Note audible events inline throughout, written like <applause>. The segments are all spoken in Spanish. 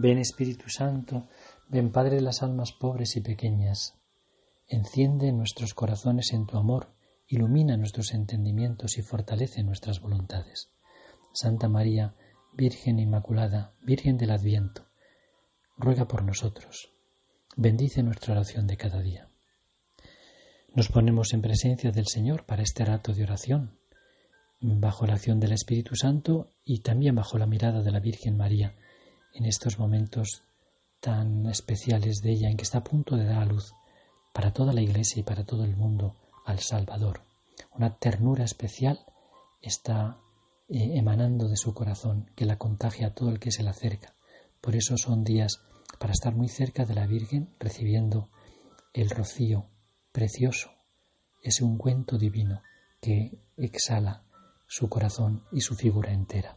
Ven Espíritu Santo, ven Padre de las almas pobres y pequeñas. Enciende nuestros corazones en tu amor, ilumina nuestros entendimientos y fortalece nuestras voluntades. Santa María, Virgen Inmaculada, Virgen del Adviento, ruega por nosotros. Bendice nuestra oración de cada día. Nos ponemos en presencia del Señor para este rato de oración, bajo la acción del Espíritu Santo y también bajo la mirada de la Virgen María en estos momentos tan especiales de ella en que está a punto de dar a luz para toda la Iglesia y para todo el mundo al Salvador. Una ternura especial está eh, emanando de su corazón que la contagia a todo el que se le acerca. Por eso son días para estar muy cerca de la Virgen recibiendo el rocío precioso, ese ungüento divino que exhala su corazón y su figura entera.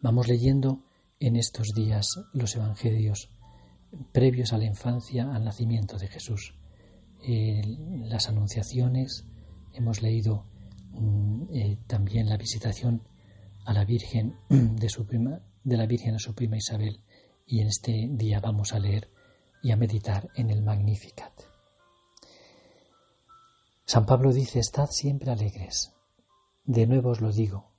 Vamos leyendo en estos días los evangelios previos a la infancia, al nacimiento de Jesús. las anunciaciones, hemos leído mm, eh, también la visitación a la Virgen <clears throat> de, su prima, de la Virgen a su prima Isabel y en este día vamos a leer y a meditar en el Magnificat. San Pablo dice, estad siempre alegres. De nuevo os lo digo,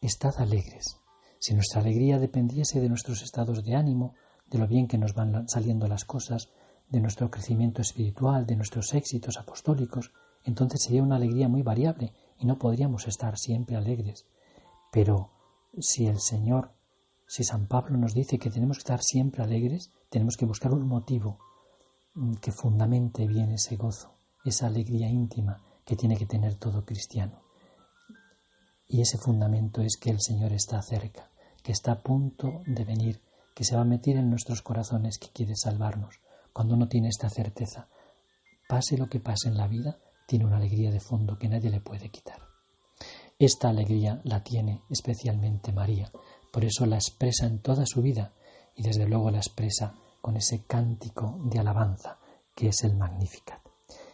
estad alegres. Si nuestra alegría dependiese de nuestros estados de ánimo, de lo bien que nos van saliendo las cosas, de nuestro crecimiento espiritual, de nuestros éxitos apostólicos, entonces sería una alegría muy variable y no podríamos estar siempre alegres. Pero si el Señor, si San Pablo nos dice que tenemos que estar siempre alegres, tenemos que buscar un motivo que fundamente bien ese gozo, esa alegría íntima que tiene que tener todo cristiano. Y ese fundamento es que el Señor está cerca, que está a punto de venir, que se va a meter en nuestros corazones, que quiere salvarnos. Cuando uno tiene esta certeza, pase lo que pase en la vida, tiene una alegría de fondo que nadie le puede quitar. Esta alegría la tiene especialmente María, por eso la expresa en toda su vida y desde luego la expresa con ese cántico de alabanza que es el Magnificat.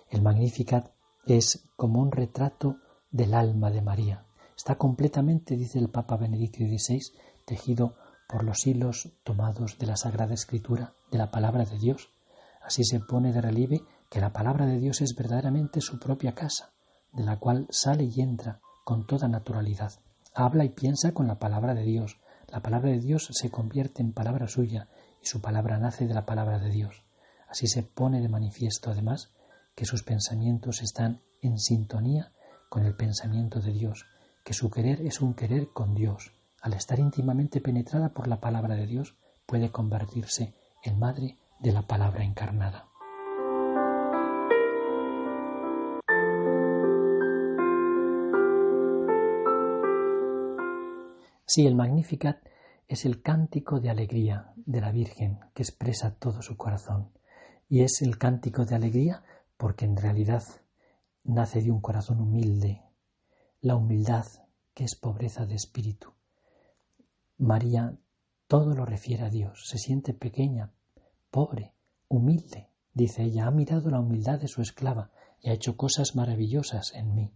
El Magnificat es como un retrato del alma de María. Está completamente, dice el Papa Benedicto XVI, tejido por los hilos tomados de la Sagrada Escritura, de la palabra de Dios. Así se pone de relieve que la palabra de Dios es verdaderamente su propia casa, de la cual sale y entra con toda naturalidad. Habla y piensa con la palabra de Dios. La palabra de Dios se convierte en palabra suya y su palabra nace de la palabra de Dios. Así se pone de manifiesto, además, que sus pensamientos están en sintonía con el pensamiento de Dios, que su querer es un querer con Dios. Al estar íntimamente penetrada por la palabra de Dios, puede convertirse en madre de la palabra encarnada. Sí, el Magnificat es el cántico de alegría de la Virgen que expresa todo su corazón. Y es el cántico de alegría porque en realidad nace de un corazón humilde, la humildad que es pobreza de espíritu. María todo lo refiere a Dios, se siente pequeña, pobre, humilde. Dice ella, ha mirado la humildad de su esclava y ha hecho cosas maravillosas en mí.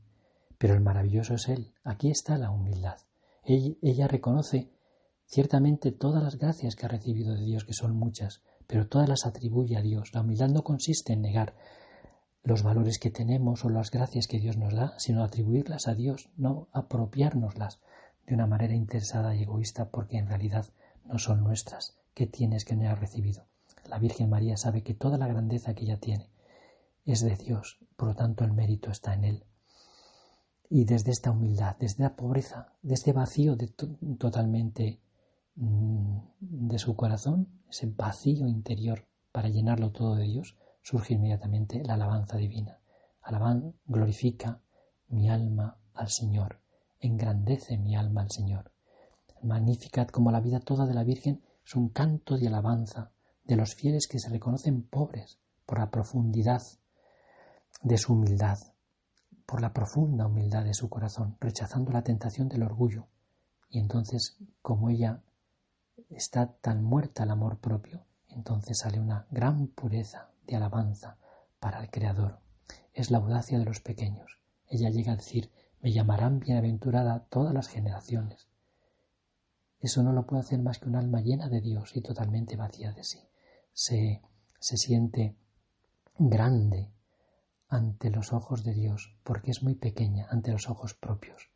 Pero el maravilloso es Él. Aquí está la humildad. Ella reconoce ciertamente todas las gracias que ha recibido de Dios, que son muchas, pero todas las atribuye a Dios. La humildad no consiste en negar los valores que tenemos o las gracias que Dios nos da, sino atribuirlas a Dios, no apropiárnoslas de una manera interesada y egoísta porque en realidad no son nuestras. ¿Qué tienes que no has recibido? La Virgen María sabe que toda la grandeza que ella tiene es de Dios, por lo tanto el mérito está en Él. Y desde esta humildad, desde la pobreza, desde este vacío de totalmente mm, de su corazón, ese vacío interior para llenarlo todo de Dios, surge inmediatamente la alabanza divina. Alaban, glorifica mi alma al Señor, engrandece mi alma al Señor. Magnificat como la vida toda de la Virgen es un canto de alabanza de los fieles que se reconocen pobres por la profundidad de su humildad, por la profunda humildad de su corazón, rechazando la tentación del orgullo. Y entonces, como ella está tan muerta al amor propio, entonces sale una gran pureza de alabanza para el Creador. Es la audacia de los pequeños. Ella llega a decir, me llamarán bienaventurada todas las generaciones. Eso no lo puede hacer más que un alma llena de Dios y totalmente vacía de sí. Se, se siente grande ante los ojos de Dios porque es muy pequeña ante los ojos propios.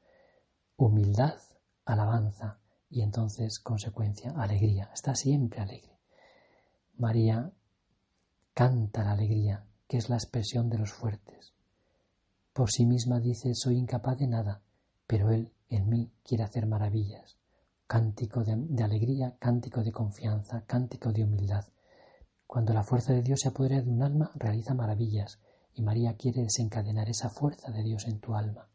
Humildad, alabanza y entonces consecuencia, alegría. Está siempre alegre. María canta la alegría, que es la expresión de los fuertes. Por sí misma dice, soy incapaz de nada, pero Él en mí quiere hacer maravillas cántico de, alegría, cántico de confianza, cántico de humildad. Cuando la fuerza de Dios se apodera de un alma, realiza maravillas, y María quiere desencadenar esa fuerza de Dios en tu alma.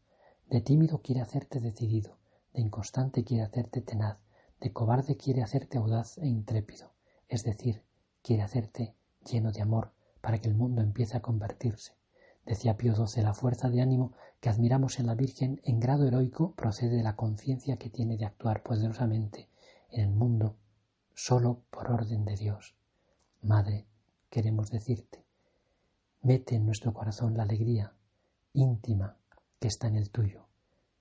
De tímido quiere hacerte decidido, de inconstante quiere hacerte tenaz, de cobarde quiere hacerte audaz e intrépido, es decir, quiere hacerte lleno de amor para que el mundo empiece a convertirse. Decía Pío XII, la fuerza de ánimo que admiramos en la Virgen en grado heroico procede de la conciencia que tiene de actuar poderosamente en el mundo solo por orden de Dios. Madre, queremos decirte, mete en nuestro corazón la alegría íntima que está en el tuyo,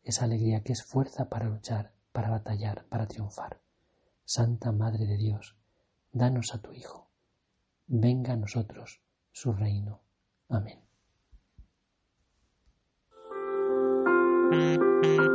esa alegría que es fuerza para luchar, para batallar, para triunfar. Santa Madre de Dios, danos a tu Hijo. Venga a nosotros su reino. Amén. Mm-hmm.